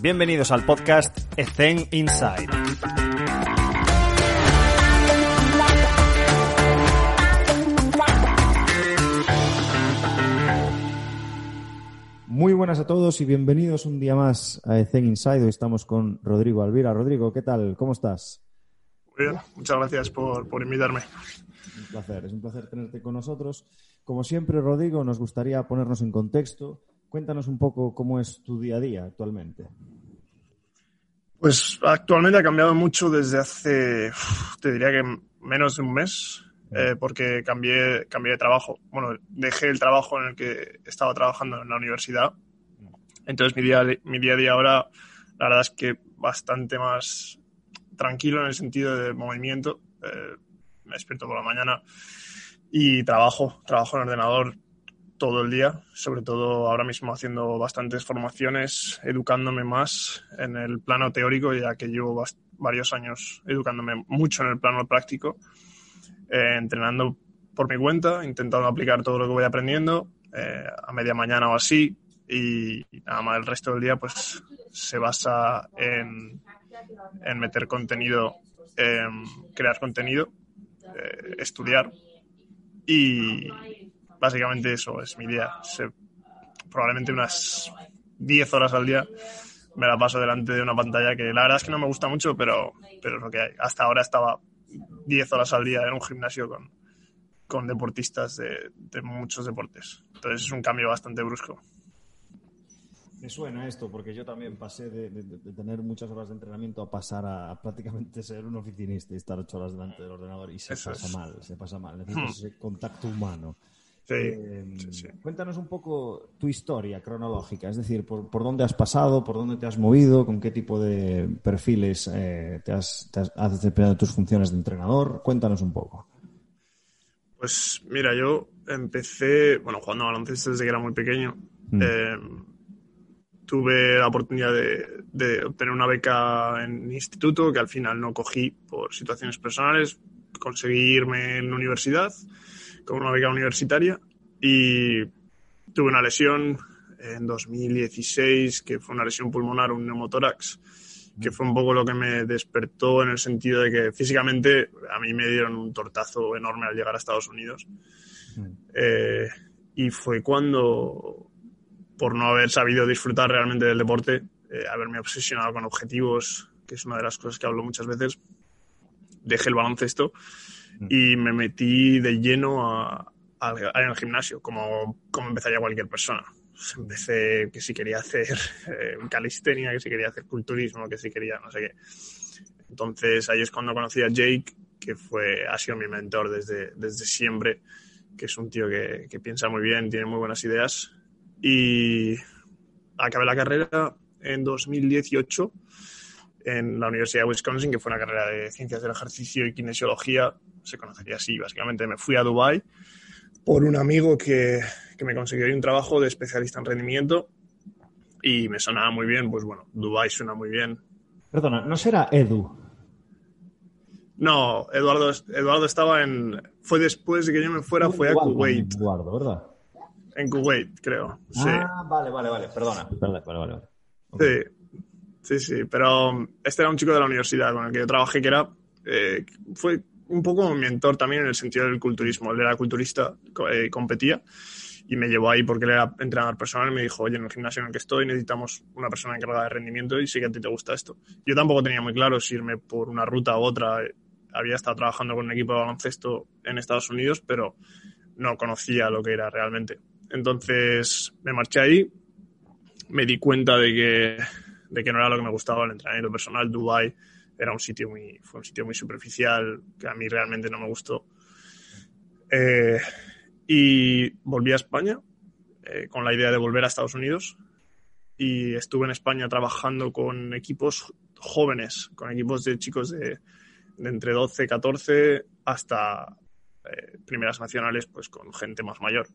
Bienvenidos al podcast Ethen Inside. Muy buenas a todos y bienvenidos un día más a Ethen Inside. Hoy estamos con Rodrigo Alvira. Rodrigo, ¿qué tal? ¿Cómo estás? Muy bien, muchas gracias por, por invitarme. Un placer, es un placer tenerte con nosotros. Como siempre, Rodrigo, nos gustaría ponernos en contexto. Cuéntanos un poco cómo es tu día a día actualmente. Pues actualmente ha cambiado mucho desde hace, te diría que menos de un mes, eh, porque cambié, cambié de trabajo. Bueno, dejé el trabajo en el que estaba trabajando en la universidad. Entonces mi día, mi día a día ahora, la verdad es que bastante más tranquilo en el sentido de movimiento. Eh, me despierto por la mañana y trabajo, trabajo en ordenador todo el día, sobre todo ahora mismo haciendo bastantes formaciones, educándome más en el plano teórico, ya que llevo varios años educándome mucho en el plano práctico, eh, entrenando por mi cuenta, intentando aplicar todo lo que voy aprendiendo eh, a media mañana o así, y, nada más el resto del día pues se basa en, en meter contenido, en crear contenido, eh, estudiar y básicamente eso es mi día. Se, probablemente unas 10 horas al día me la paso delante de una pantalla que la verdad es que no me gusta mucho, pero, pero es lo que hay. Hasta ahora estaba 10 horas al día en un gimnasio con, con deportistas de, de muchos deportes. Entonces es un cambio bastante brusco. Me suena esto, porque yo también pasé de, de, de, tener muchas horas de entrenamiento a pasar a, a, prácticamente ser un oficinista y estar ocho horas delante del ordenador y se Eso pasa es. mal, se pasa mal. Necesitas hmm. ese contacto humano. Sí, eh, sí, sí. Cuéntanos un poco tu historia cronológica, es decir, por, por, dónde has pasado, por dónde te has movido, con qué tipo de perfiles eh, te, has, te has, has desempeñado tus funciones de entrenador. Cuéntanos un poco. Pues mira, yo empecé, bueno, jugando a baloncesto desde que era muy pequeño. Mm. Eh, tuve la oportunidad de, de, obtener una beca en instituto que al final no cogí por situaciones personales. Conseguí irme en la universidad con una beca universitaria y tuve una lesión en 2016 que fue una lesión pulmonar, un neumotórax, que fue un poco lo que me despertó en el sentido de que físicamente a mí me dieron un tortazo enorme al llegar a Estados Unidos. Mm. Eh, y fue cuando por no haber sabido disfrutar realmente del deporte, eh, haberme obsesionado con objetivos, que es una de las cosas que hablo muchas veces, dejé el baloncesto. Y me metí de lleno a, a, gimnasio, como, como empezaría cualquier persona. Empecé que si quería hacer eh, calistenia, que si quería hacer culturismo, que si quería no sé qué. Entonces ahí es cuando conocí a Jake, que fue, ha sido mi mentor desde, desde siempre, que es un tío que, que piensa muy bien, tiene muy buenas ideas y acabé la carrera en 2018 en la Universidad de Wisconsin, que fue una carrera de ciencias del ejercicio y kinesiología, se conocería así, básicamente me fui a Dubai por un amigo que, que me consiguió un trabajo de especialista en rendimiento y me sonaba muy bien, pues bueno, Dubai suena muy bien. Perdona, ¿no será Edu? No, Eduardo, Eduardo estaba en... Fue después de que yo me fuera, fue a Kuwait. Eduardo, ¿verdad? En Kuwait, creo. Ah, sí. vale, vale, vale. Perdona. Vale, vale, vale. Okay. Sí, sí, sí. Pero este era un chico de la universidad con el que yo trabajé que era. Eh, fue un poco mi mentor también en el sentido del culturismo. Él era culturista, eh, competía y me llevó ahí porque él era entrenador personal y me dijo, oye, en el gimnasio en el que estoy necesitamos una persona encargada de rendimiento y sí que a ti te gusta esto. Yo tampoco tenía muy claro si irme por una ruta u otra. Había estado trabajando con un equipo de baloncesto en Estados Unidos, pero no conocía lo que era realmente. Entonces me marché ahí, me di cuenta de que, de que no era lo que me gustaba el entrenamiento personal. Dubai era un sitio muy, fue un sitio muy superficial que a mí realmente no me gustó. Eh, y volví a España eh, con la idea de volver a Estados Unidos y estuve en España trabajando con equipos jóvenes, con equipos de chicos de, de entre 12, 14 hasta eh, primeras nacionales, pues con gente más mayor.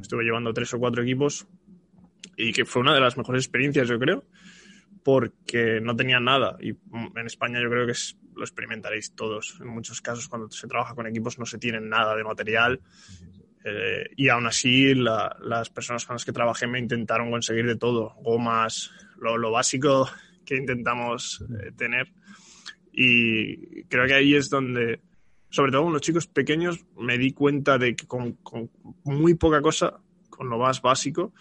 Estuve llevando tres o cuatro equipos y que fue una de las mejores experiencias, yo creo, porque no tenía nada. Y en España yo creo que es, lo experimentaréis todos. En muchos casos, cuando se trabaja con equipos, no se tiene nada de material. Eh, y aún así, la, las personas con las que trabajé me intentaron conseguir de todo: gomas, lo, básico que intentamos eh, tener. Y creo que ahí es donde, sobre todo con los chicos pequeños, me di cuenta de que con, muy poca cosa, con lo más básico,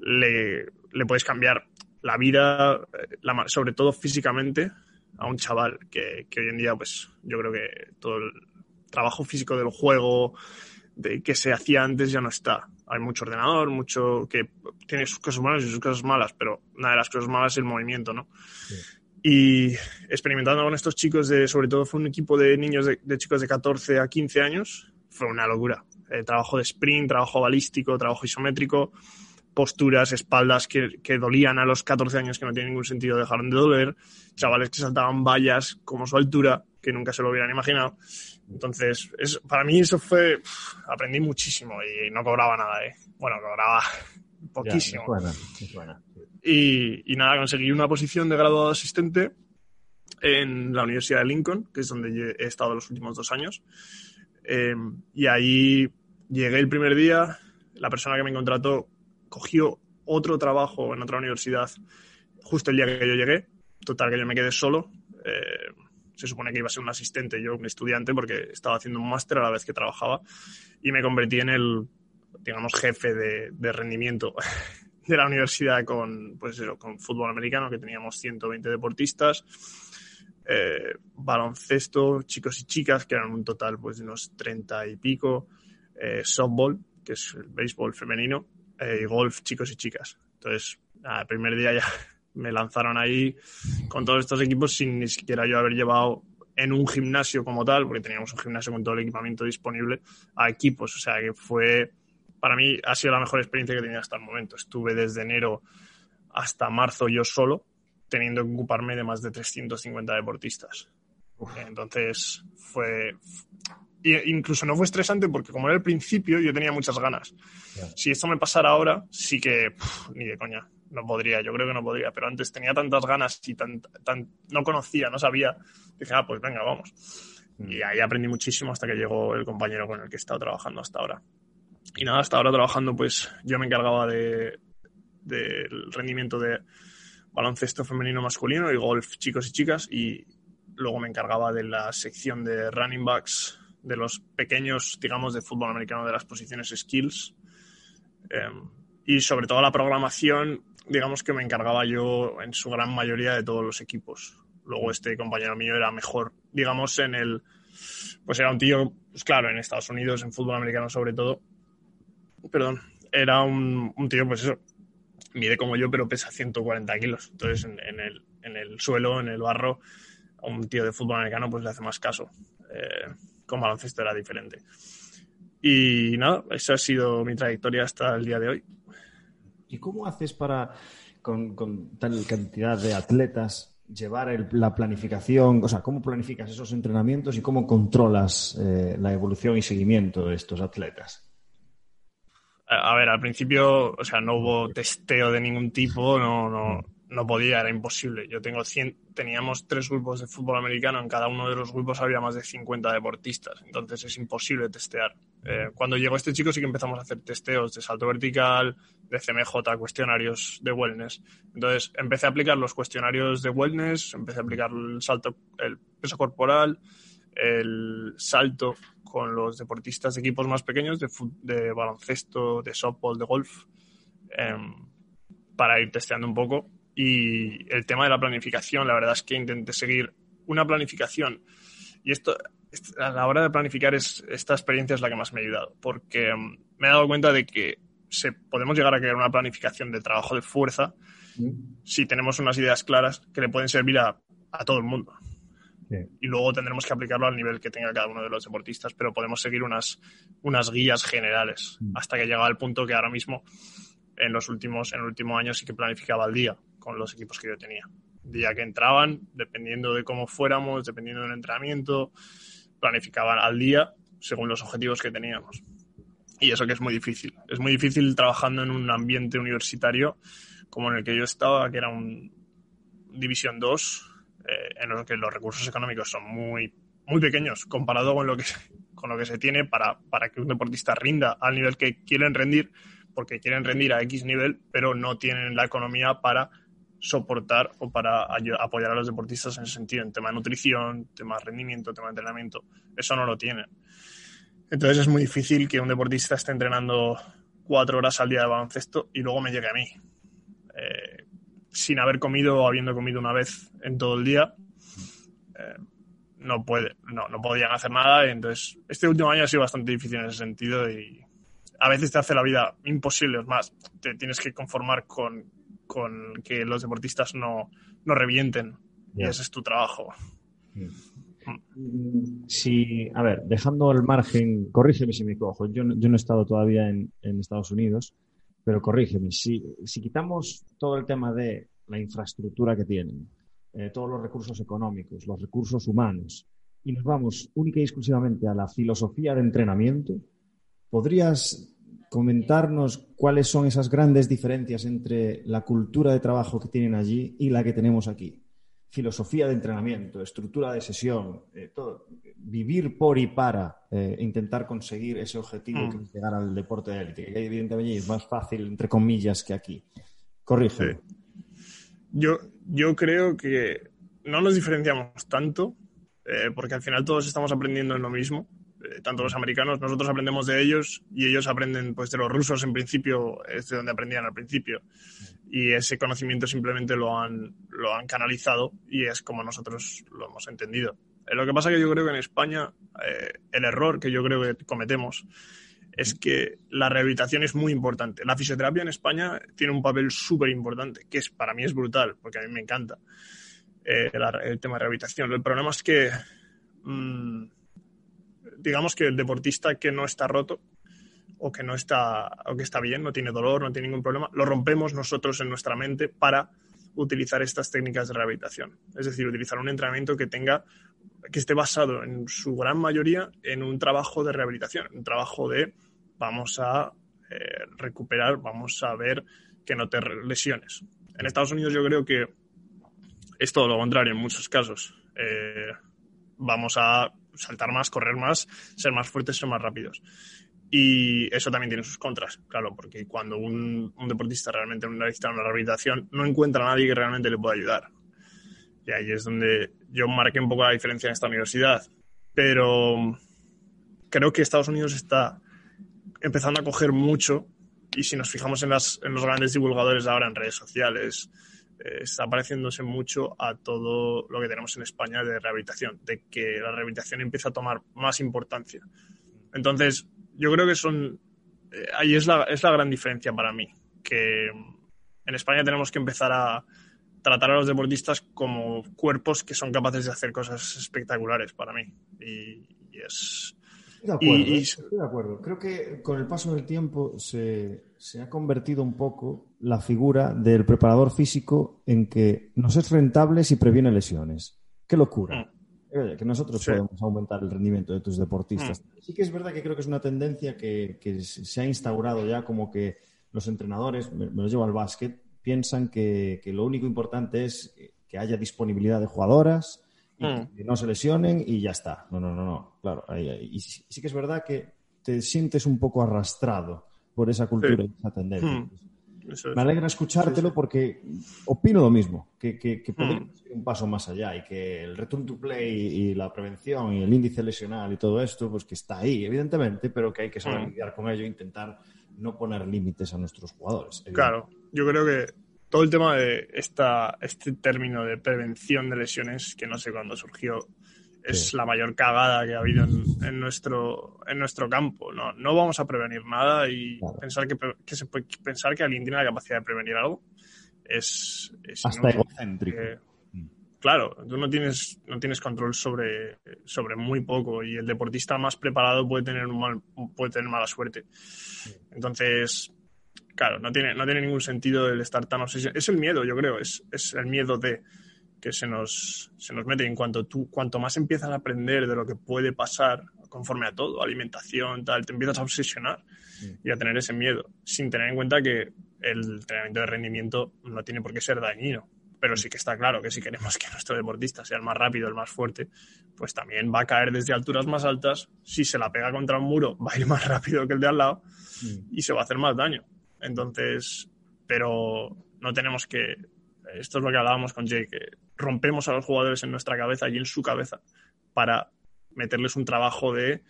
le, le puedes cambiar la vida, eh, sobre todo físicamente, a un chaval que, que, hoy en día, pues yo creo que todo el trabajo físico del juego de que se hacía antes ya no está. Hay mucho ordenador, mucho que tiene sus cosas buenas y sus cosas malas, pero una de las cosas malas es el movimiento, ¿no? Y experimentando con estos chicos, de, sobre todo fue un equipo de niños, de, de chicos de 14 a 15 años, fue una locura. Eh, trabajo de sprint, trabajo balístico, trabajo isométrico, posturas, espaldas que, que, dolían a los 14 años que no tiene ningún sentido, dejaron de doler, chavales que saltaban vallas como su altura, que nunca se lo hubieran imaginado. Entonces, es, para mí eso fue, aprendí muchísimo y no cobraba nada, ¿eh? Bueno, cobraba poquísimo. Y, y, nada, conseguí una posición de graduado asistente en la Universidad de Lincoln, que es donde he estado los últimos dos años. Eh, y ahí llegué el primer día, la persona que me contrató cogió otro trabajo en otra universidad justo el día que yo llegué. Total, que yo me quedé solo. Eh, se supone que iba a ser un asistente, yo un estudiante, porque estaba haciendo un máster a la vez que trabajaba y me convertí en el, digamos, jefe de, de rendimiento de la universidad con, pues con fútbol americano, que teníamos 120 deportistas, eh, baloncesto, chicos y chicas, que eran un total pues, de unos 30 y pico, eh, softball, que es el béisbol femenino, eh, golf, chicos y chicas. Entonces, el primer día ya me lanzaron ahí con todos estos equipos sin ni siquiera yo haber llevado en un gimnasio como tal, porque teníamos un gimnasio con todo el equipamiento disponible, a equipos. O sea que fue, para mí, ha sido la mejor experiencia que he tenido hasta el momento. Estuve desde enero hasta marzo yo solo, teniendo que ocuparme de más de 350 deportistas. Entonces fue, incluso no fue estresante porque como era el principio yo tenía muchas ganas. Si esto me pasara ahora, sí que ni de coña, no podría, yo creo que no podría, pero antes tenía tantas ganas y tan, tan, no conocía, no sabía, dije, ah, pues venga, vamos. Mm. Y ahí aprendí muchísimo hasta que llegó el compañero con el que he estado trabajando hasta ahora. Y nada, hasta ahora trabajando, pues yo me encargaba de del rendimiento de baloncesto femenino masculino y golf chicos y chicas y luego me encargaba de la sección de running backs de los pequeños, digamos, de fútbol americano de las posiciones skills. Em, y sobre todo la programación, digamos que me encargaba yo en su gran mayoría de todos los equipos. Luego este compañero mío era mejor, digamos, en el... Pues era un tío, pues claro, en Estados Unidos, en fútbol americano sobre todo. Perdón, era un, un tío, pues eso, mide como yo, pero pesa 140 kilos. Entonces, en, en, el, en el suelo, en el barro, a un tío de fútbol americano, pues le hace más caso. Eh, con baloncesto era diferente. Y nada, esa ha sido mi trayectoria hasta el día de hoy. ¿Y cómo haces para, con, tal cantidad de atletas, llevar la planificación? O sea, ¿cómo planificas esos entrenamientos y cómo controlas eh, la evolución y seguimiento de estos atletas? A ver, al principio, o sea, no hubo testeo de ningún tipo, no, no, no podía, era imposible. Yo tengo 100, teníamos tres grupos de fútbol americano, en cada uno de los grupos había más de 50 deportistas, entonces es imposible testear. Eh, cuando llegó este chico sí que empezamos a hacer testeos de salto vertical, de CMJ, cuestionarios de wellness. Entonces empecé a aplicar los cuestionarios de wellness, empecé a aplicar el salto, el peso corporal, el salto con los deportistas de equipos más pequeños, de, de baloncesto, de softball, de golf, em, para ir testeando un poco y el tema de la planificación, la verdad es que intenté seguir una planificación. Y esto, a la hora de planificar, es, esta experiencia es la que más me ha ayudado, porque mm, me he dado cuenta de que se, podemos llegar a crear una planificación de trabajo de fuerza mm. si tenemos unas ideas claras que le pueden servir a, a todo el mundo. Y luego tendremos que aplicarlo al nivel que tenga cada uno de los deportistas, pero podemos seguir unas, unas guías generales mm. hasta que llega al punto que ahora mismo, en los últimos, en el último año, sí que planificaba al día con los equipos que yo tenía. Día que entraban, dependiendo de cómo fuéramos, dependiendo del entrenamiento, planificaban al día según los objetivos que teníamos. Y eso que es muy difícil. Es muy difícil trabajando en un ambiente universitario como en el que yo estaba, que era un División 2, eh, en el que los recursos económicos son muy, muy pequeños comparado con lo que, con lo que se tiene para, para que un deportista rinda al nivel que quieren rendir, porque quieren rendir a X nivel, pero no tienen la economía para soportar o para apoyar a los deportistas en ese sentido, en tema de nutrición, tema de rendimiento, tema de entrenamiento. Eso no lo tienen. Entonces es muy difícil que un deportista esté entrenando cuatro horas al día de baloncesto y luego me llegue a mí. Eh, sin haber comido o habiendo comido una vez en todo el día, eh, no puede, no, no podían hacer nada. Entonces, este último año ha sido bastante difícil en ese sentido y a veces te hace la vida imposible. Es más, te tienes que conformar con, con que los deportistas no, no revienten. Y ese es tu trabajo. Mm. Sí, a ver, dejando el margen, corrígeme si me cojo, yo no, yo no he estado todavía en, en, Estados Unidos, pero corrígeme, si, si quitamos todo el tema de la infraestructura que tienen, eh, todos los recursos económicos, los recursos humanos, y nos vamos única y exclusivamente a la filosofía de entrenamiento, ¿podrías comentarnos cuáles son esas grandes diferencias entre la cultura de trabajo que tienen allí y la que tenemos aquí? Filosofía de entrenamiento, estructura de sesión, eh, todo, vivir por y para eh, intentar conseguir ese objetivo mm. que es llegar al deporte de élite, que evidentemente es más fácil, entre comillas, que aquí. Corrige. Yo, yo creo que no nos diferenciamos tanto, eh, porque al final todos estamos aprendiendo en lo mismo. Eh, tanto los americanos, nosotros aprendemos de ellos y ellos aprenden pues, de los rusos en principio, es de donde aprendían al principio. Y ese conocimiento simplemente lo han, lo han canalizado y es como nosotros lo hemos entendido. Eh, lo que pasa que yo creo que en España el error que yo creo que cometemos es que la rehabilitación es muy importante. La fisioterapia en España tiene un papel súper importante, que es, para mí es brutal, porque a mí me encanta eh, el tema de rehabilitación. El problema es que, mmm, digamos que el deportista que no está roto o que no está, o que está bien, no tiene dolor, no tiene ningún problema, lo rompemos nosotros en nuestra mente para utilizar estas técnicas de rehabilitación. Es decir, utilizar un entrenamiento que tenga que esté basado en su gran mayoría en un trabajo de rehabilitación, un trabajo de vamos a eh, recuperar, vamos a ver que no te lesiones. En Estados Unidos yo creo que es todo lo contrario en muchos casos. Eh, vamos a saltar más, correr más, ser más fuertes, ser más rápidos. Y eso también tiene sus contras, claro, porque cuando un, deportista realmente necesita una rehabilitación, no encuentra a nadie que realmente le pueda ayudar. Y ahí es donde yo marqué un poco la diferencia en esta universidad. Pero creo que Estados Unidos está empezando a coger mucho y si nos fijamos en, las, en los grandes divulgadores ahora en redes sociales, está pareciéndose mucho a todo lo que tenemos en España de rehabilitación, de que la rehabilitación empieza a tomar más importancia. Entonces, yo creo que son, eh, ahí es la, es la gran diferencia para mí, que en España tenemos que empezar a tratar a los deportistas como cuerpos que son capaces de hacer cosas espectaculares para mí. y es, ¿eh? Estoy de acuerdo, Creo que con el paso del tiempo se, ha convertido un poco la figura del preparador físico en que nos es rentable si previene lesiones. ¡Qué locura! Mm. que nosotros podemos aumentar el rendimiento de tus deportistas. Mm. Sí que es verdad que creo que es una tendencia que, se ha instaurado ya como que los entrenadores, me, lo llevo al básquet, piensan que, que lo único importante es que haya disponibilidad de jugadoras, Mm. que no se lesionen y ya está. No, no, no, no. Claro, y sí que es verdad que te sientes un poco arrastrado por esa cultura y esa tendencia. Mm. Me alegra escuchártelo porque opino lo mismo, que, que, que mm. ir un paso más allá y que el return to play y la prevención y el índice lesional y todo esto, pues que está ahí, evidentemente, pero que hay que saber lidiar con ello e intentar no poner límites a nuestros jugadores. Claro, yo creo que todo el tema de esta, este término de prevención de lesiones, que no sé cuándo surgió, es la mayor cagada que ha habido en, nuestro, en nuestro campo. No, no vamos a prevenir nada y pensar, que, que se puede, pensar que alguien tiene la capacidad de prevenir algo es... Hasta egocéntrico. Mm. claro, tú no tienes, no tienes control sobre, sobre muy poco y el deportista más preparado puede tener, un mal, puede tener mala suerte. Entonces, Claro, no tiene, no tiene ningún sentido el estar tan obsesionado. Es el miedo, yo creo, es, es el miedo de que se nos, se nos mete. En cuanto tú, cuanto más empiezas a aprender de lo que puede pasar conforme a todo, alimentación, tal, te empiezas a obsesionar y a tener ese miedo, sin tener en cuenta que el entrenamiento de rendimiento no tiene por qué ser dañino. Pero sí que está claro que si queremos que nuestro deportista sea el más rápido, el más fuerte, pues también va a caer desde alturas más altas. Si se la pega contra un muro, va a ir más rápido que el de al lado y se va a hacer más daño. Entonces, pero no tenemos que esto es lo que hablábamos con Jay, que rompemos a los jugadores en nuestra cabeza y en su cabeza para meterles un trabajo de,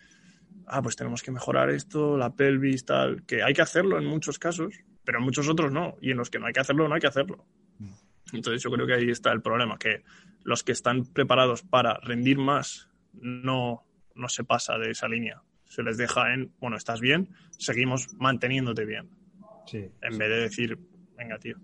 ah, pues tenemos que mejorar esto, la pelvis, tal, que hay que hacerlo en muchos casos, pero en muchos otros no, y en los que no hay que hacerlo, no hay que hacerlo. Entonces yo creo que ahí está el problema, que los que están preparados para rendir más no, no se pasa de esa línea. Se les deja en, bueno, estás bien, seguimos manteniéndote bien. Sí, en vez de decir, venga, tío.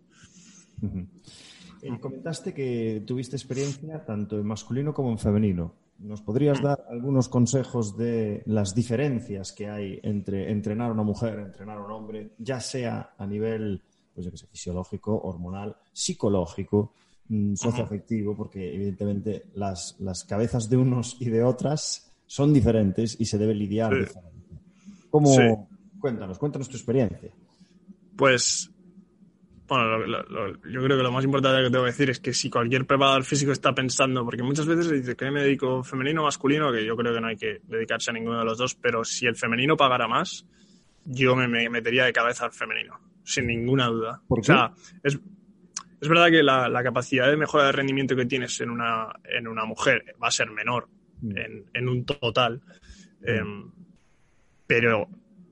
Eh, comentaste que tuviste experiencia tanto en masculino como en femenino. ¿Nos podrías mm. dar algunos consejos de las diferencias que hay entre entrenar a una mujer, entrenar a un hombre, ya sea a nivel pues yo que sé, fisiológico, hormonal, psicológico, mm, socioafectivo, porque evidentemente las, las, cabezas de unos y de otras son diferentes y se debe lidiar diferente. ¿Cómo? Cuéntanos, cuéntanos tu experiencia. Pues bueno, yo creo que lo más importante que tengo que decir es que si cualquier preparador físico está pensando, porque muchas veces se dice que me dedico femenino o masculino, que yo creo que no hay que dedicarse a ninguno de los dos, pero si el femenino pagara más, yo me, metería de cabeza al femenino, sin ninguna duda. ¿Por O sea, es, es verdad que la, capacidad de mejora de rendimiento que tienes en una, en una mujer va a ser menor mm. en, en, un total, mm. em, pero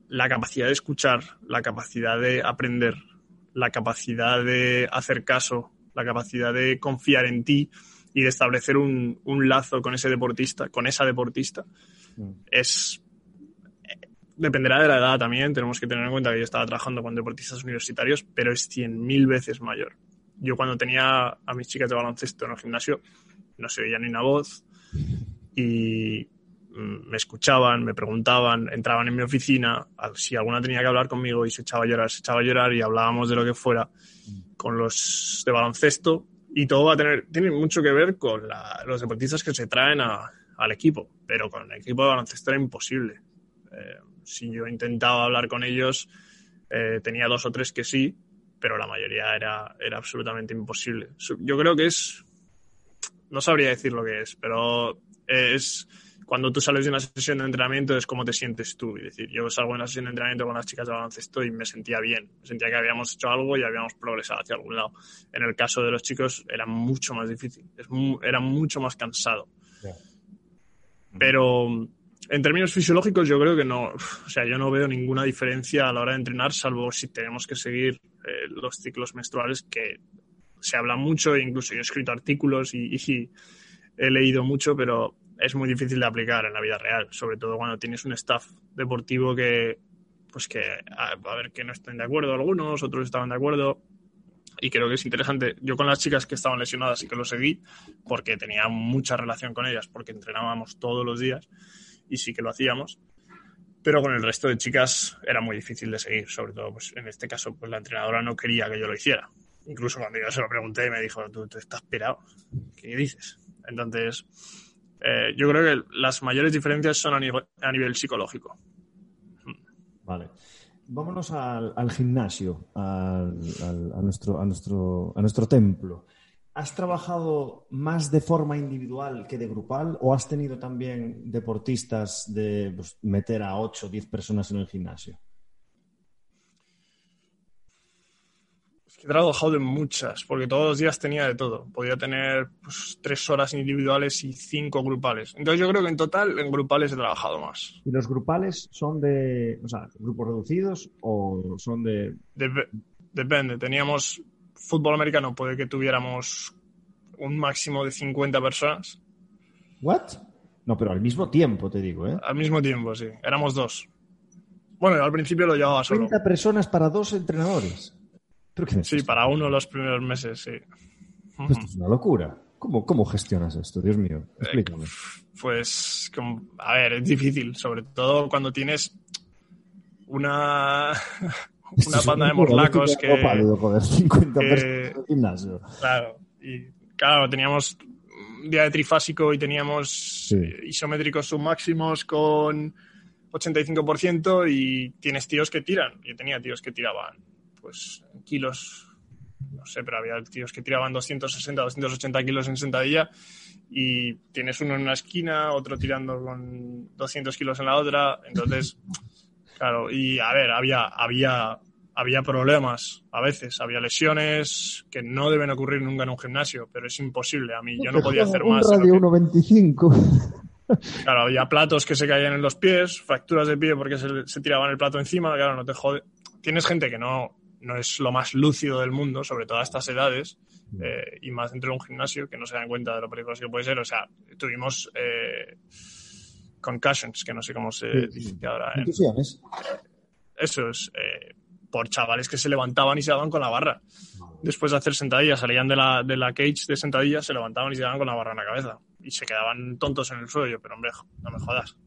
la capacidad de escuchar, la capacidad de aprender, la capacidad de hacer caso, la capacidad de confiar en ti y de establecer un, lazo con ese deportista, con esa deportista, mm. es dependerá de la edad también. Tenemos que tener en cuenta que yo estaba trabajando con deportistas universitarios, pero es 100.000 veces mayor. Yo cuando tenía a mis chicas de baloncesto en el gimnasio, no se oía ni una voz y me escuchaban, me preguntaban, entraban en mi oficina, si alguna tenía que hablar conmigo y se echaba a llorar, se echaba a llorar y hablábamos de lo que fuera con los de baloncesto y todo va a tener, tiene mucho que ver con los deportistas que se traen al equipo, pero con el equipo de baloncesto era imposible. Eh, si yo intentaba hablar con ellos, eh, tenía dos o tres que sí, pero la mayoría era, era absolutamente imposible. Yo creo que es, no sabría decir lo que es, pero es cuando tú sales de una sesión de entrenamiento es cómo te sientes tú. Es decir, yo salgo de una sesión de entrenamiento con las chicas de baloncesto y me sentía bien. Me sentía que habíamos hecho algo y habíamos progresado hacia algún lado. En el caso de los chicos era mucho más difícil, era mucho más cansado. Pero en términos fisiológicos yo creo que no, o sea, yo no veo ninguna diferencia a la hora de entrenar, salvo si tenemos que seguir eh, los ciclos menstruales que se habla mucho, incluso yo he escrito artículos y he leído mucho, pero es muy difícil de aplicar en la vida real, sobre todo cuando tienes un staff deportivo que, pues que, a, ver, que no estén de acuerdo algunos, otros estaban de acuerdo. Y creo que es interesante. Yo con las chicas que estaban lesionadas sí que lo seguí porque tenía mucha relación con ellas, porque entrenábamos todos los días y sí que lo hacíamos. Pero con el resto de chicas era muy difícil de seguir, sobre todo pues, en este caso pues la entrenadora no quería que yo lo hiciera. Incluso cuando yo se lo pregunté me dijo, tú, tú estás pirado, ¿qué dices? Entonces, eh, yo creo que las mayores diferencias son a nivel, psicológico. Vale. Vámonos al, gimnasio, a, nuestro, a, nuestro, a nuestro templo. ¿Has trabajado más de forma individual que de grupal o has tenido también deportistas de pues, meter a 8 o 10 personas en el gimnasio? He trabajado en muchas, porque todos los días tenía de todo. Podía tener pues, tres horas individuales y cinco grupales. Entonces yo creo que en total en grupales he trabajado más. ¿Y los grupales son de, o sea, grupos reducidos o son de...? depende. Teníamos fútbol americano, puede que tuviéramos un máximo de 50 personas. ¿What? No, pero al mismo tiempo, te digo, ¿eh? Al mismo tiempo, sí. Éramos dos. Bueno, al principio lo llevaba solo. 50 personas para dos entrenadores sí, para uno los primeros meses, sí. Esto es una locura. ¿Cómo, ¿Cómo, gestionas esto? Dios mío, explícame. pues, a ver, es difícil, sobre todo cuando tienes una, una banda de morlacos que... joder, 50 que gimnasio. Claro, y claro, teníamos un día de trifásico y teníamos isométricos submáximos con 85% y tienes tíos que tiran. Yo tenía tíos que tiraban pues kilos, no sé, pero había tíos que tiraban 260, 280 kilos en sentadilla y tienes uno en una esquina, otro tirando con 200 kilos en la otra, entonces, claro, y a ver, había, había, había problemas a veces, había lesiones que no deben ocurrir nunca en un gimnasio, pero es imposible. A mí yo no podía hacer más. Radio 1.25. Claro, había platos que se caían en los pies, fracturas de pie porque se, se tiraban el plato encima, claro, no te jode. Tienes gente que no, no es lo más lúcido del mundo, sobre todo a estas edades, mm. eh, y más dentro de un gimnasio, que no se dan cuenta de lo peligroso que puede ser. O sea, tuvimos eh, concussions, que no sé cómo se dice ahora. eso es, eh, por chavales que se levantaban y se daban con la barra. Después de hacer sentadillas, salían de la, de la cage de sentadillas, se levantaban y se daban con la barra en la cabeza. Y se quedaban tontos en el suelo. pero hombre, no me jodas.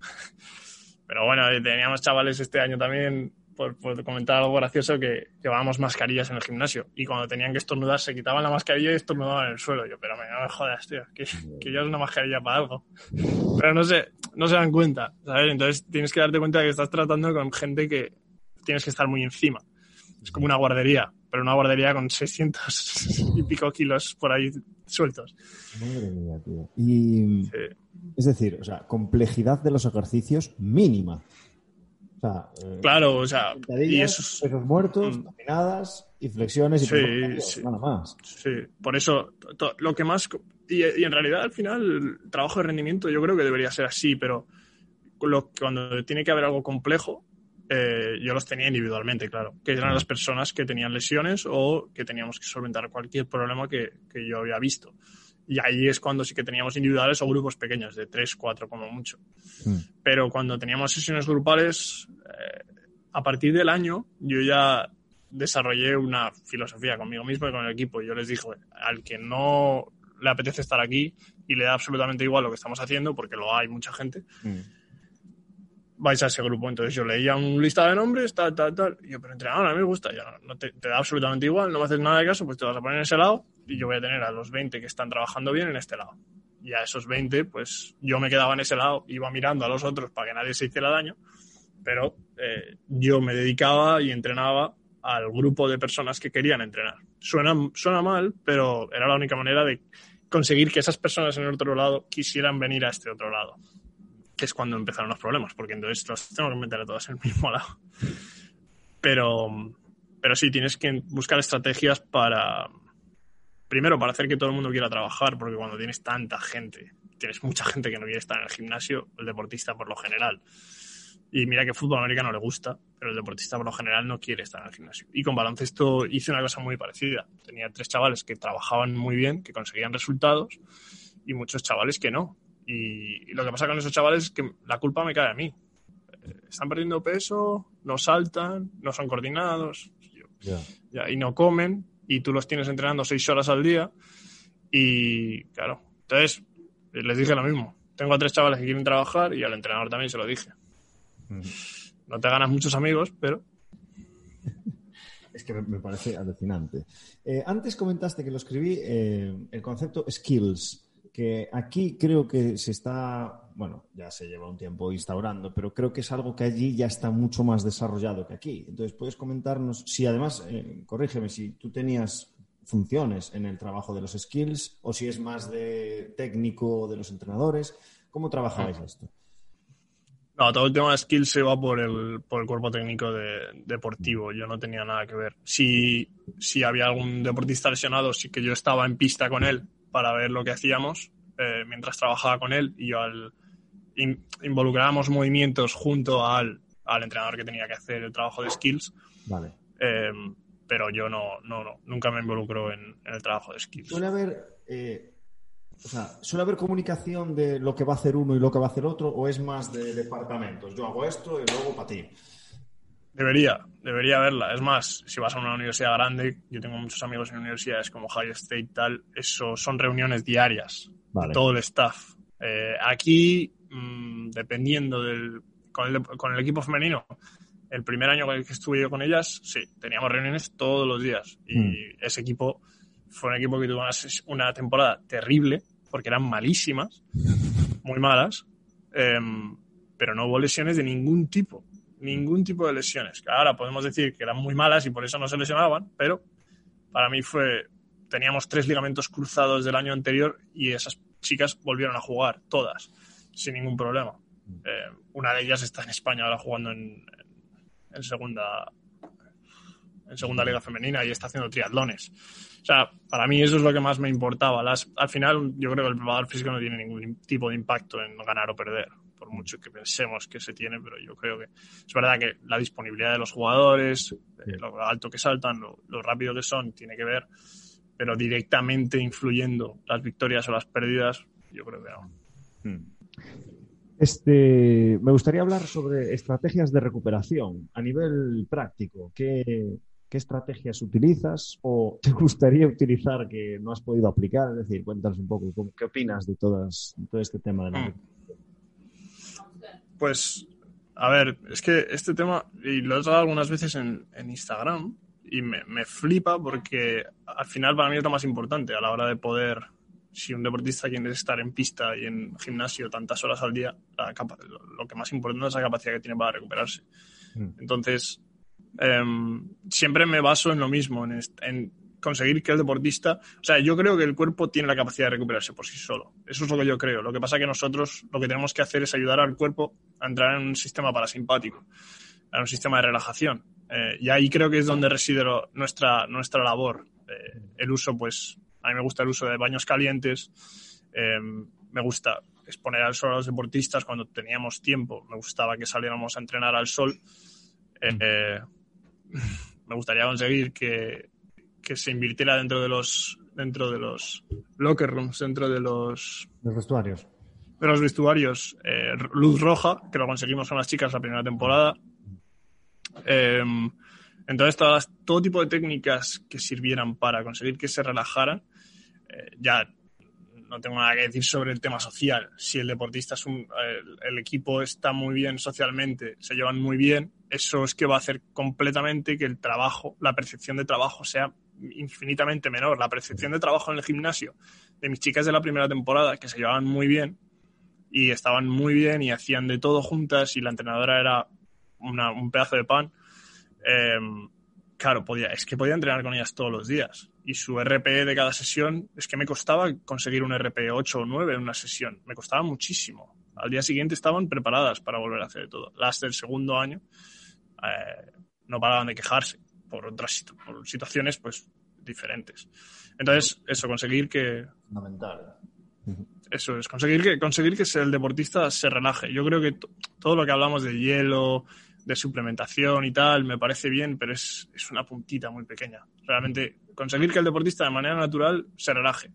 Pero bueno, teníamos chavales este año también por, comentar algo gracioso, que llevábamos mascarillas en el gimnasio y cuando tenían que estornudar se quitaban la mascarilla y estornudaban en el suelo. Yo, pero no me jodas, tío, que, que es una mascarilla para algo. Pero no sé, no se dan cuenta, ¿sabes? Entonces tienes que darte cuenta de que estás tratando con gente que tienes que estar muy encima. Es como una guardería, pero una guardería con 600 y pico kilos por ahí sueltos. Madre mía, tío. Y, Es decir, o sea, complejidad de los ejercicios mínima. Claro, o sea, y esos pesos muertos, mm. y flexiones y sí, sí, nada más. Sí, por eso lo que más y, en realidad al final el trabajo de rendimiento yo creo que debería ser así, pero lo, cuando tiene que haber algo complejo, eh, yo los tenía individualmente, claro, que eran las personas que tenían lesiones o que teníamos que solventar cualquier problema que, que yo había visto. Y ahí es cuando sí que teníamos individuales o grupos pequeños, de tres, cuatro como mucho. Hmm. Pero cuando teníamos sesiones grupales, eh, a partir del año yo ya desarrollé una filosofía conmigo mismo y con el equipo. Yo les dije, al que no le apetece estar aquí y le da absolutamente igual lo que estamos haciendo, porque lo hay mucha gente, hmm. Vais a ese grupo. Entonces yo leía un lista de nombres, tal, tal, tal. Y yo, pero entrenador, a mí me gusta, ya no, te, te, da absolutamente igual, no me haces nada de caso, pues te vas a poner en ese lado y yo voy a tener a los 20 que están trabajando bien en este lado. Y a esos 20, pues yo me quedaba en ese lado, iba mirando a los otros para que nadie se hiciera daño, pero eh, yo me dedicaba y entrenaba al grupo de personas que querían entrenar. Suena, suena mal, pero era la única manera de conseguir que esas personas en el otro lado quisieran venir a este otro lado. Es cuando empezaron los problemas, porque entonces los tengo que meter a todos en el mismo lado. Pero, pero sí, tienes que buscar estrategias para, primero para hacer que todo el mundo quiera trabajar, porque cuando tienes tanta gente, tienes mucha gente que no quiere estar en el gimnasio, el deportista por lo general. Y mira que el fútbol americano le gusta, pero el deportista por lo general no quiere estar en el gimnasio. Y con baloncesto hice una cosa muy parecida. Tenía tres chavales que trabajaban muy bien, que conseguían resultados, y muchos chavales que no. Y, lo que pasa con esos chavales es que la culpa me cae a mí. Eh, están perdiendo peso, no saltan, no son coordinados, y no comen, y tú los tienes entrenando seis horas al día y claro, entonces les dije lo mismo. Tengo a tres chavales que quieren trabajar y al entrenador también se lo dije. No te ganas muchos amigos, pero... Es que me parece alucinante. Eh, antes comentaste que lo escribí, eh, el concepto skills, que aquí creo que se está bueno, ya se lleva un tiempo instaurando, pero creo que es algo que allí ya está mucho más desarrollado que aquí. Entonces, ¿puedes comentarnos si además, eh, corrígeme, si tú tenías funciones en el trabajo de los skills o si es más de técnico de los entrenadores? ¿Cómo trabajabais esto? No, todo el tema de skills se va por el, por el cuerpo técnico de, deportivo. Yo no tenía nada que ver. Si, si había algún deportista lesionado, sí que yo estaba en pista con él para ver lo que hacíamos eh, mientras trabajaba con él y yo al, involucrábamos movimientos junto al, al, entrenador que tenía que hacer el trabajo de skills. Vale. Em, pero yo no, no, no, nunca me involucro en, el trabajo de skills. Suele haber, eh, o sea, ¿suele haber comunicación de lo que va a hacer uno y lo que va a hacer otro o es más de departamentos? Yo hago esto y luego para ti. Debería, debería haberla. Es más, si vas a una universidad grande, yo tengo muchos amigos en universidades como High State tal, eso son reuniones diarias de todo el staff. Eh, aquí Mm, dependiendo del. Con el, con el, equipo femenino, el primer año que estuve yo con ellas, sí, teníamos reuniones todos los días. Y mm. ese equipo fue un equipo que tuvo una, temporada terrible, porque eran malísimas, muy malas, em, pero no hubo lesiones de ningún tipo. Ningún tipo de lesiones. Ahora podemos decir que eran muy malas y por eso no se lesionaban, pero para mí fue. Teníamos tres ligamentos cruzados del año anterior y esas chicas volvieron a jugar, todas sin ningún problema. Eh, una de ellas está en España ahora jugando en, segunda en segunda liga femenina y está haciendo triatlones. O sea, para mí eso es lo que más me importaba. Al final, yo creo que el preparador físico no tiene ningún tipo de impacto en ganar o perder, por mucho que pensemos que se tiene, pero yo creo que es verdad que la disponibilidad de los jugadores, eh, lo alto que saltan, lo, rápido que son, tiene que ver, pero directamente influyendo las victorias o las pérdidas, yo creo que no. Hmm. Este, me gustaría hablar sobre estrategias de recuperación a nivel práctico. ¿Qué, estrategias utilizas o te gustaría utilizar que no has podido aplicar? Es decir, cuéntanos un poco, ¿qué opinas de, todas, todo este tema de la mm. Pues, a ver, es que este tema, y lo he tratado algunas veces en, Instagram, y me, me, flipa porque al final para mí es lo más importante a la hora de poder si un deportista quiere estar en pista y en gimnasio tantas horas al día, lo que más importante es la capacidad que tiene para recuperarse. Mm. Entonces, em, siempre me baso en lo mismo, en, conseguir que el deportista, o sea, yo creo que el cuerpo tiene la capacidad de recuperarse por sí solo. Eso es lo que yo creo. Lo que pasa es que nosotros lo que tenemos que hacer es ayudar al cuerpo a entrar en un sistema parasimpático, en un sistema de relajación. Eh, y ahí creo que es donde reside nuestra, nuestra labor. Eh, el uso, pues, a mí me gusta el uso de baños calientes. Em, me gusta exponer al sol a los deportistas cuando teníamos tiempo. Me gustaba que saliéramos a entrenar al sol. Eh, me gustaría conseguir que, se invirtiera dentro de los dentro de los locker rooms, dentro de los, los vestuarios. De los vestuarios, eh, luz roja, que lo conseguimos con las chicas la primera temporada. Em, entonces, todas, todo tipo de técnicas que sirvieran para conseguir que se relajaran eh, ya no tengo nada que decir sobre el tema social. Si el deportista es un, el, equipo está muy bien socialmente, se llevan muy bien, eso es que va a hacer completamente que el trabajo, la percepción de trabajo sea infinitamente menor. La percepción de trabajo en el gimnasio de mis chicas de la primera temporada, que se llevaban muy bien y estaban muy bien y hacían de todo juntas y la entrenadora era un pedazo de pan. Eh, claro, podía, es que podía entrenar con ellas todos los días. Y su RP de cada sesión, es que me costaba conseguir un RP 8 o 9 en una sesión. Me costaba muchísimo. Al día siguiente estaban preparadas para volver a hacer todo. Las del segundo año eh, no paraban de quejarse por otras por situaciones pues diferentes. Entonces, eso, conseguir que... Fundamental. Eso es, conseguir que, conseguir que el deportista se relaje. Yo creo que todo lo que hablamos de hielo, de suplementación y tal, me parece bien, pero es, una puntita muy pequeña. Realmente, conseguir que el deportista de manera natural se relaje.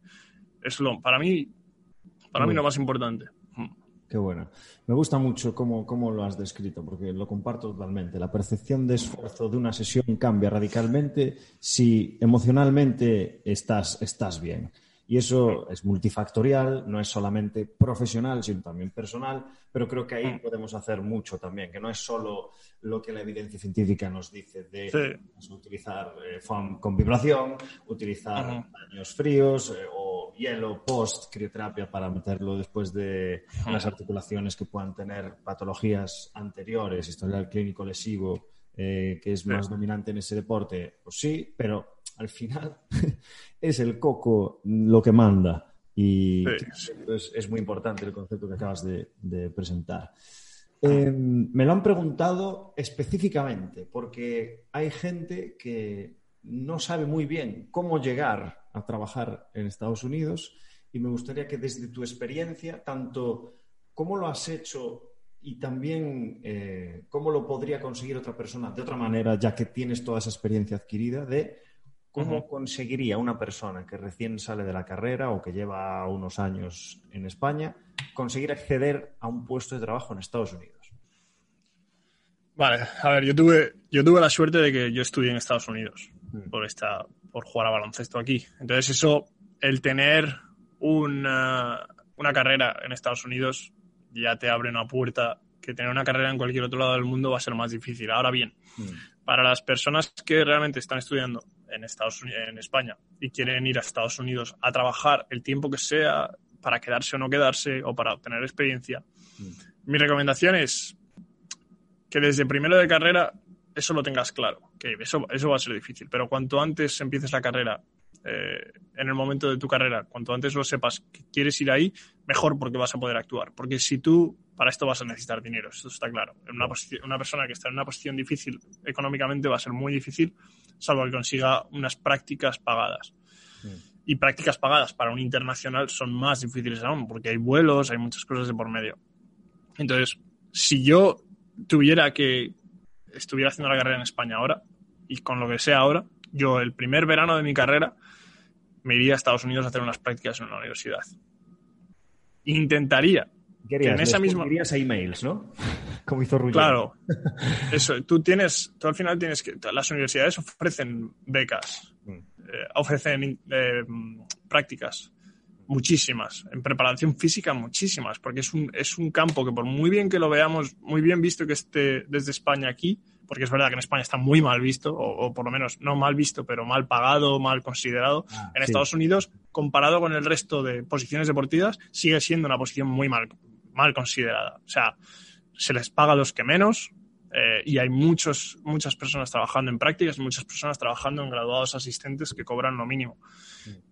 Es lo, para mí, para mí lo más importante. Qué bueno. Me gusta mucho cómo, cómo, lo has descrito, porque lo comparto totalmente. La percepción de esfuerzo de una sesión cambia radicalmente si emocionalmente estás, estás bien. Y eso es multifactorial, no es solamente profesional, sino también personal, pero creo que ahí mm. podemos hacer mucho también, que no es solo lo que la evidencia científica nos dice de utilizar eh, foam con vibración, utilizar baños fríos eh, o hielo post crioterapia para meterlo después de las articulaciones que puedan tener patologías anteriores, historial clínico lesivo, eh, que es más dominante en ese deporte, pues sí, pero al final es el coco lo que manda. Y Es, muy importante el concepto que acabas de, presentar. Em, me lo han preguntado específicamente porque hay gente que no sabe muy bien cómo llegar a trabajar en Estados Unidos y me gustaría que desde tu experiencia, tanto cómo lo has hecho y también eh, cómo lo podría conseguir otra persona de otra manera, ya que tienes toda esa experiencia adquirida, de ¿Cómo conseguiría una persona que recién sale de la carrera o que lleva unos años en España conseguir acceder a un puesto de trabajo en Estados Unidos? Vale, a ver, yo tuve, yo tuve la suerte de que yo estudié en Estados Unidos. Por, esta, por jugar a baloncesto aquí. Entonces eso, el tener una, una carrera en Estados Unidos ya te abre una puerta que tener una carrera en cualquier otro lado del mundo va a ser más difícil. Ahora bien, mm. para las personas que realmente están estudiando en, Estados Unidos, en España y quieren ir a Estados Unidos a trabajar el tiempo que sea para quedarse o no quedarse o para obtener experiencia, mm. mi recomendación es que desde primero de carrera eso lo tengas claro, que eso, eso va a ser difícil, pero cuanto antes empieces la carrera, eh, en el momento de tu carrera, cuanto antes lo sepas que quieres ir ahí, mejor porque vas a poder actuar. Porque si tú para esto vas a necesitar dinero, eso está claro. Una, una persona que está en una posición difícil económicamente va a ser muy difícil salvo que consiga unas prácticas pagadas. Y prácticas pagadas para un internacional son más difíciles aún, porque hay vuelos, hay muchas cosas de por medio. Entonces, si yo tuviera que estuviera haciendo la carrera en España ahora, y con lo que sea ahora, yo el primer verano de mi carrera me iría a Estados Unidos a hacer unas prácticas en una universidad. Intentaría que en esa misma... A emails, ¿no? Como hizo Ruggiero. Claro. Eso, tú tienes, tú al final tienes que... Las universidades ofrecen becas, mm. eh, ofrecen eh, prácticas, muchísimas. En preparación física, muchísimas, porque es un, es un campo que por muy bien que lo veamos, muy bien visto que esté desde España aquí, porque es verdad que en España está muy mal visto, o, por lo menos no mal visto, pero mal pagado, mal considerado. Ah, en Estados Unidos, comparado con el resto de posiciones deportivas, sigue siendo una posición muy mal, mal considerada. O sea, se les paga a los que menos, eh, y hay muchos, muchas personas trabajando en prácticas muchas personas trabajando en graduados asistentes que cobran lo mínimo.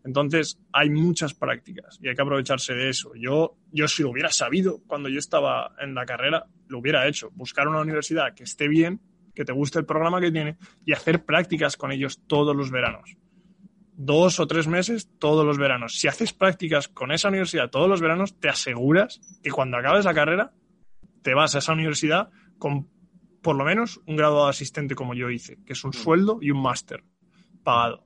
Entonces, hay muchas prácticas y hay que aprovecharse de eso. Yo, yo si lo hubiera sabido cuando yo estaba en la carrera, lo hubiera hecho. Buscar una universidad que esté bien que te guste el programa que tiene y hacer prácticas con ellos todos los veranos. Dos o tres meses todos los veranos. Si haces prácticas con esa universidad todos los veranos, te aseguras que cuando acabes la carrera te vas a esa universidad con por lo menos un grado de asistente como yo hice, que es un sueldo y un máster pagado.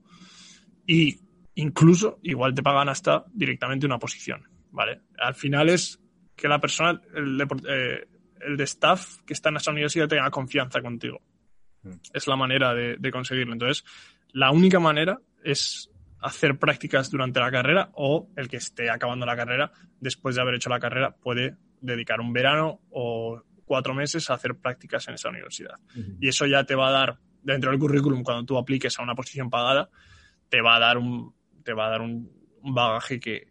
Y incluso igual te pagan hasta directamente una posición, ¿vale? Al final es que la persona, el, eh, el de staff que está en esa universidad tenga confianza contigo. Mm. Es la manera de, conseguirlo. Entonces, la única manera es hacer prácticas durante la carrera o el que esté acabando la carrera, después de haber hecho la carrera, puede dedicar un verano o cuatro meses a hacer prácticas en esa universidad. Y eso ya te va a dar, dentro del currículum, cuando tú apliques a una posición pagada, te va a dar un, te va a dar un bagaje que,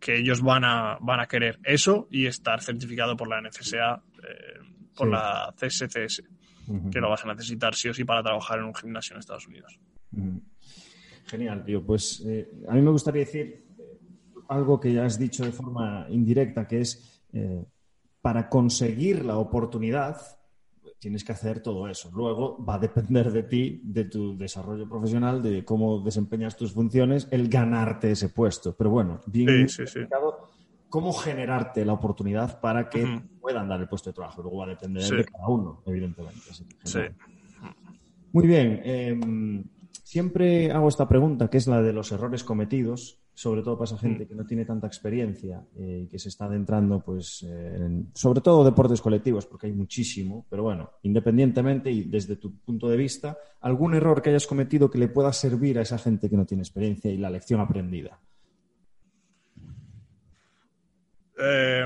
que ellos van a, van a querer eso y estar certificado por la NCSA, eh, por la CSCS, que lo vas a necesitar sí o sí para trabajar en un gimnasio en Estados Unidos. Genial, tío. Pues eh, a mí me gustaría decir eh, algo que ya has dicho de forma indirecta, que es para conseguir la oportunidad tienes que hacer todo eso. Luego va a depender de ti, de tu desarrollo profesional, de cómo desempeñas tus funciones, el ganarte ese puesto. Pero bueno, bien sí, cómo generarte la oportunidad para que puedan dar el puesto de trabajo. Luego va a depender de cada uno, evidentemente. sí. Muy bien. Em, siempre hago esta pregunta, que es la de los errores cometidos sobre todo para esa gente mm. que no tiene tanta experiencia eh, y que se está adentrando, pues, en, sobre todo deportes colectivos, porque hay muchísimo, pero bueno, independientemente y desde tu punto de vista, algún error que hayas cometido que le pueda servir a esa gente que no tiene experiencia y la lección aprendida. Eh,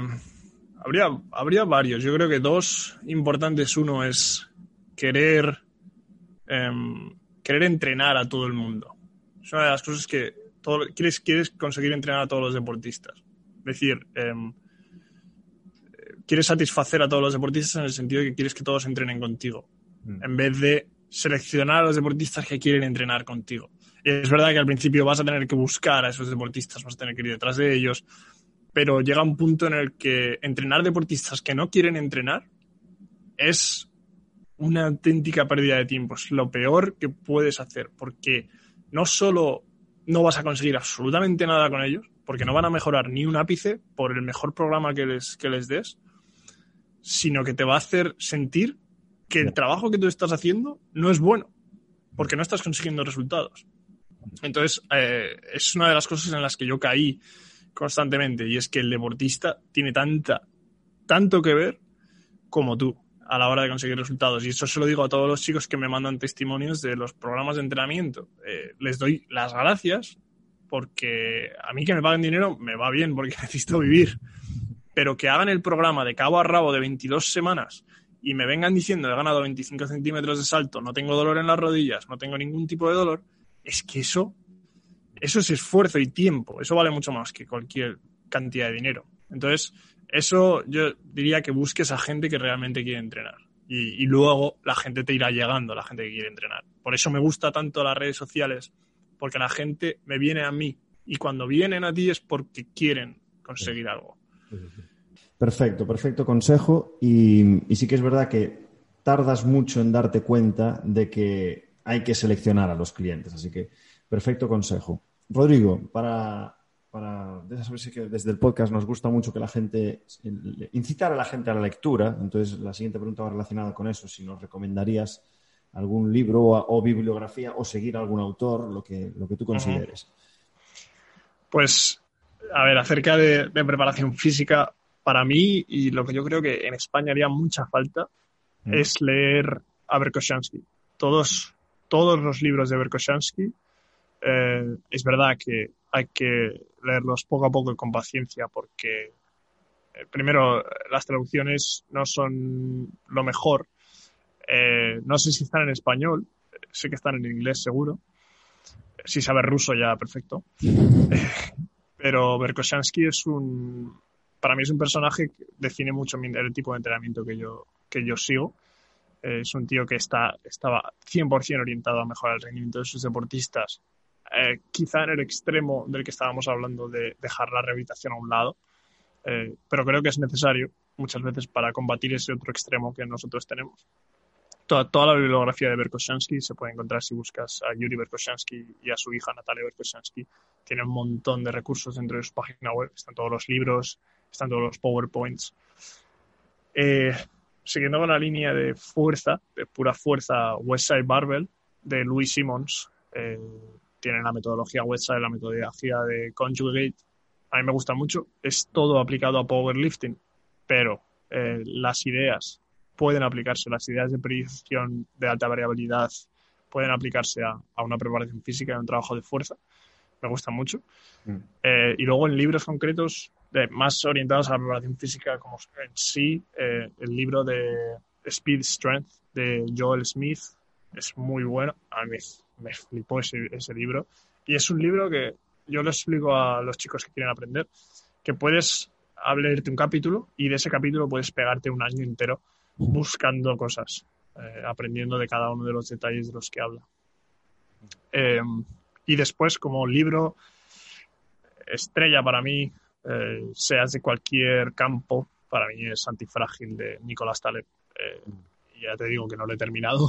habría, habría varios. Yo creo que dos importantes. Uno es querer, em, querer entrenar a todo el mundo. Es una de las cosas que quieres, quieres conseguir entrenar a todos los deportistas. Es decir, em, quieres satisfacer a todos los deportistas en el sentido de que quieres que todos entrenen contigo, mm. en vez de seleccionar a los deportistas que quieren entrenar contigo. Y es verdad que al principio vas a tener que buscar a esos deportistas, vas a tener que ir detrás de ellos, pero llega un punto en el que entrenar deportistas que no quieren entrenar es una auténtica pérdida de tiempo, es lo peor que puedes hacer, porque no solo no vas a conseguir absolutamente nada con ellos, porque no van a mejorar ni un ápice por el mejor programa que les, que les des, sino que te va a hacer sentir que el trabajo que tú estás haciendo no es bueno, porque no estás consiguiendo resultados. Entonces, eh, es una de las cosas en las que yo caí constantemente, y es que el deportista tiene tanta, tanto que ver como tú a la hora de conseguir resultados. Y eso se lo digo a todos los chicos que me mandan testimonios de los programas de entrenamiento. Eh, les doy las gracias porque a mí que me paguen dinero me va bien porque necesito vivir. Pero que hagan el programa de cabo a rabo de 22 semanas y me vengan diciendo he ganado 25 centímetros de salto, no tengo dolor en las rodillas, no tengo ningún tipo de dolor, es que eso, eso es esfuerzo y tiempo. Eso vale mucho más que cualquier cantidad de dinero. Entonces, eso yo diría que busques a gente que realmente quiere entrenar. Y, luego la gente te irá llegando, la gente que quiere entrenar. Por eso me gusta tanto las redes sociales, porque la gente me viene a mí. Y cuando vienen a ti es porque quieren conseguir algo. Perfecto, perfecto consejo. Y, y sí que es verdad que tardas mucho en darte cuenta de que hay que seleccionar a los clientes. Así que, perfecto consejo. Rodrigo, para, para que desde el podcast nos gusta mucho que la gente, incitar a la gente a la lectura. Entonces, la siguiente pregunta va relacionada con eso. Si nos recomendarías algún libro o, bibliografía o seguir algún autor, lo que, lo que tú consideres. Pues, a ver, acerca de, preparación física, para mí, y lo que yo creo que en España haría mucha falta, mm. es leer a Berkoshansky. Todos, todos los libros de Berkoshansky, eh, es verdad que hay que leerlos poco a poco y con paciencia porque, eh, primero, las traducciones no son lo mejor eh, no sé si están en español, sé que están en inglés seguro. Si sabe ruso ya, perfecto. Pero Berkoshansky es un, para mí es un personaje que define mucho el tipo de entrenamiento que yo, que yo sigo. Eh, es un tío que está, estaba 100% orientado a mejorar el rendimiento de sus deportistas. Eh, quizá en el extremo del que estábamos hablando de dejar la rehabilitación a un lado, pero creo que es necesario muchas veces para combatir ese otro extremo que nosotros tenemos toda, la bibliografía de Berkoshansky se puede encontrar si buscas a Yuri Berkoshansky y a su hija Natalia Berkoshansky. Tiene un montón de recursos dentro de su página web. Están todos los libros, están todos los PowerPoints. Eh, siguiendo con la línea de fuerza, de pura fuerza, Westside Barbell, de Louis Simmons. Eh, tiene la metodología Westside, la metodología de Conjugate. A mí me gusta mucho. Es todo aplicado a powerlifting, pero eh, las ideas pueden aplicarse, las ideas de predicción de alta variabilidad pueden aplicarse a, una preparación física y a un trabajo de fuerza. Me gusta mucho. Mm. Eh, y luego en libros concretos más orientados a la preparación física como en sí, eh, el libro de Speed Strength de Joel Smith es muy bueno. A mí me flipó ese, ese libro. Y es un libro que yo le explico a los chicos que quieren aprender, que puedes leerte un capítulo y de ese capítulo puedes pegarte un año entero buscando cosas, eh, aprendiendo de cada uno de los detalles de los que habla. Em, y después, como libro estrella para mí, eh, seas de cualquier campo, para mí es Antifrágil de Nicolás Taleb. Eh, ya te digo que no lo he terminado.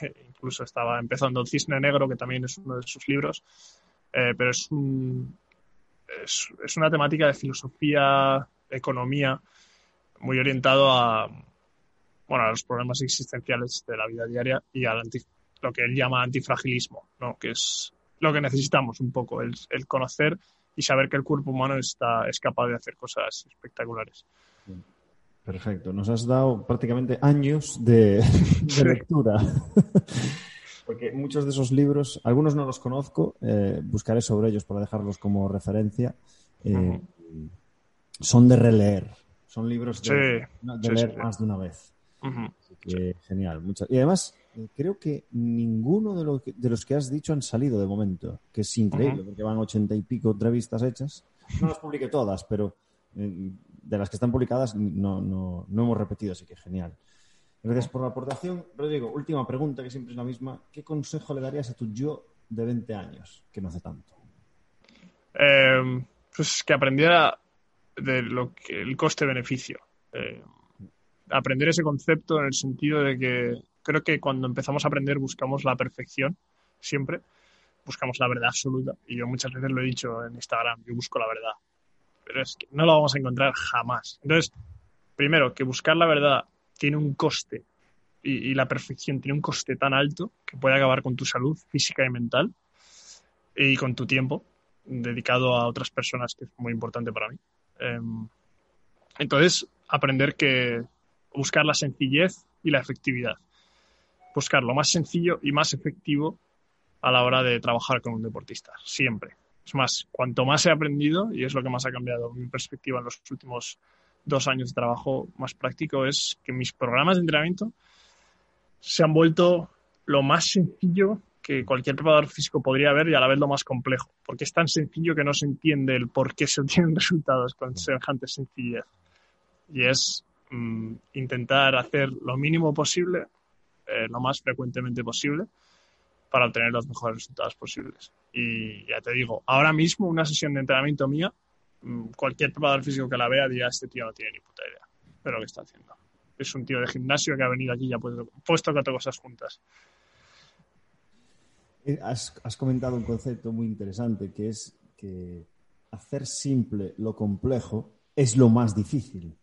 Incluso estaba empezando Cisne Negro, que también es uno de sus libros. pero es, un, es, es, una temática de filosofía, economía, muy orientado a, bueno, a los problemas existenciales de la vida diaria y a lo que él llama antifragilismo, ¿no? que es lo que necesitamos un poco, el, conocer y saber que el cuerpo humano está, es capaz de hacer cosas espectaculares. Perfecto, nos has dado prácticamente años de, lectura. Porque muchos de esos libros, algunos no los conozco, eh, buscaré sobre ellos para dejarlos como referencia. Eh, son de releer, son libros de, leer más de una vez genial. Y además, eh, creo que ninguno de, de, los que has dicho han salido de momento, que es increíble, porque van ochenta y pico entrevistas hechas. No las publiqué todas, pero eh, de las que están publicadas no, no, no hemos repetido, así que genial. Gracias por la aportación. Rodrigo, última pregunta, que siempre es la misma. ¿Qué consejo le darías a tu yo de 20 años, que no hace tanto? Em, pues que aprendiera de lo que el coste-beneficio. Eh, aprender ese concepto en el sentido de que creo que cuando empezamos a aprender buscamos la perfección, siempre, buscamos la verdad absoluta. Y yo muchas veces lo he dicho en Instagram, yo busco la verdad. Pero es que no la vamos a encontrar jamás. Entonces, primero, que buscar la verdad tiene un coste y, la perfección tiene un coste tan alto que puede acabar con tu salud física y mental y con tu tiempo dedicado a otras personas, que es muy importante para mí. Em, entonces, aprender que, buscar la sencillez y la efectividad. Buscar lo más sencillo y más efectivo a la hora de trabajar con un deportista, siempre. Es más, cuanto más he aprendido, y es lo que más ha cambiado mi perspectiva en los últimos dos años de trabajo más práctico, es que mis programas de entrenamiento se han vuelto lo más sencillo que cualquier preparador físico podría ver y a la vez lo más complejo, porque es tan sencillo que no se entiende el por qué se obtienen resultados con semejante sencillez. Y es Mm, intentar hacer lo mínimo posible, eh, lo más frecuentemente posible, para obtener los mejores resultados posibles. Y ya te digo, ahora mismo una sesión de entrenamiento mía, mm, cualquier preparador físico que la vea dirá, este tío no tiene ni puta idea de lo que está haciendo. Es un tío de gimnasio que ha venido aquí y ha puesto, puesto cuatro cosas juntas. Eh, has, has comentado un concepto muy interesante que es que hacer simple lo complejo es lo más difícil.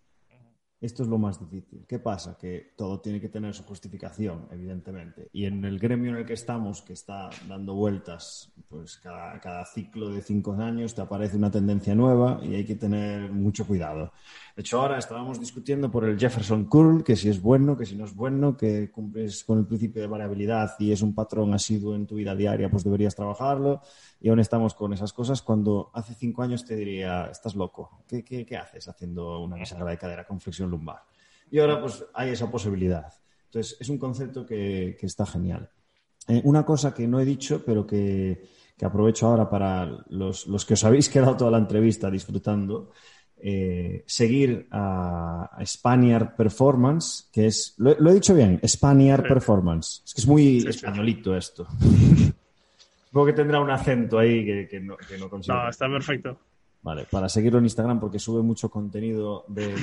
Esto es lo más difícil. ¿Qué pasa? Que todo tiene que tener su justificación, evidentemente. Y en el gremio en el que estamos, que está dando vueltas, pues cada, ciclo de cinco años te aparece una tendencia nueva y hay que tener mucho cuidado. De hecho, ahora estábamos discutiendo por el Jefferson Curl, que si es bueno, que si no es bueno, que cumples con el principio de variabilidad y es un patrón asiduo en tu vida diaria, pues deberías trabajarlo. Y aún estamos con esas cosas cuando hace cinco años te diría, estás loco, ¿qué, qué, haces haciendo una bisagra de cadera con flexión lumbar? Y ahora pues hay esa posibilidad. Entonces es un concepto que, está genial. Eh, una cosa que no he dicho, pero que, aprovecho ahora para los, que os habéis quedado toda la entrevista disfrutando, eh, seguir a, Spaniard Performance, que es, lo, he dicho bien, Spaniard Performance. Es que es muy españolito esto. Supongo que tendrá un acento ahí que, no, que no consigo. No, está perfecto. Vale, para seguirlo en Instagram porque sube mucho contenido de,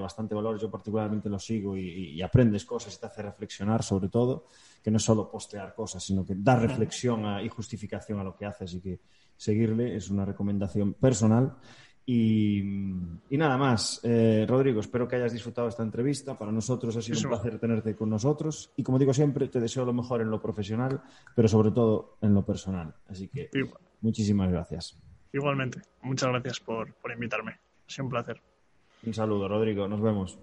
bastante valor. Yo particularmente lo sigo y, aprendes cosas y te hace reflexionar sobre todo, que no es solo postear cosas, sino que dar reflexión y justificación a lo que haces y que seguirle es una recomendación personal. Y, nada más, eh, Rodrigo, espero que hayas disfrutado esta entrevista. Para nosotros ha sido un placer tenerte con nosotros. Y como digo siempre, te deseo lo mejor en lo profesional, pero sobre todo en lo personal. Así que muchísimas gracias. Igualmente, muchas gracias por, por invitarme. Ha sido un placer. Un saludo, Rodrigo. Nos vemos.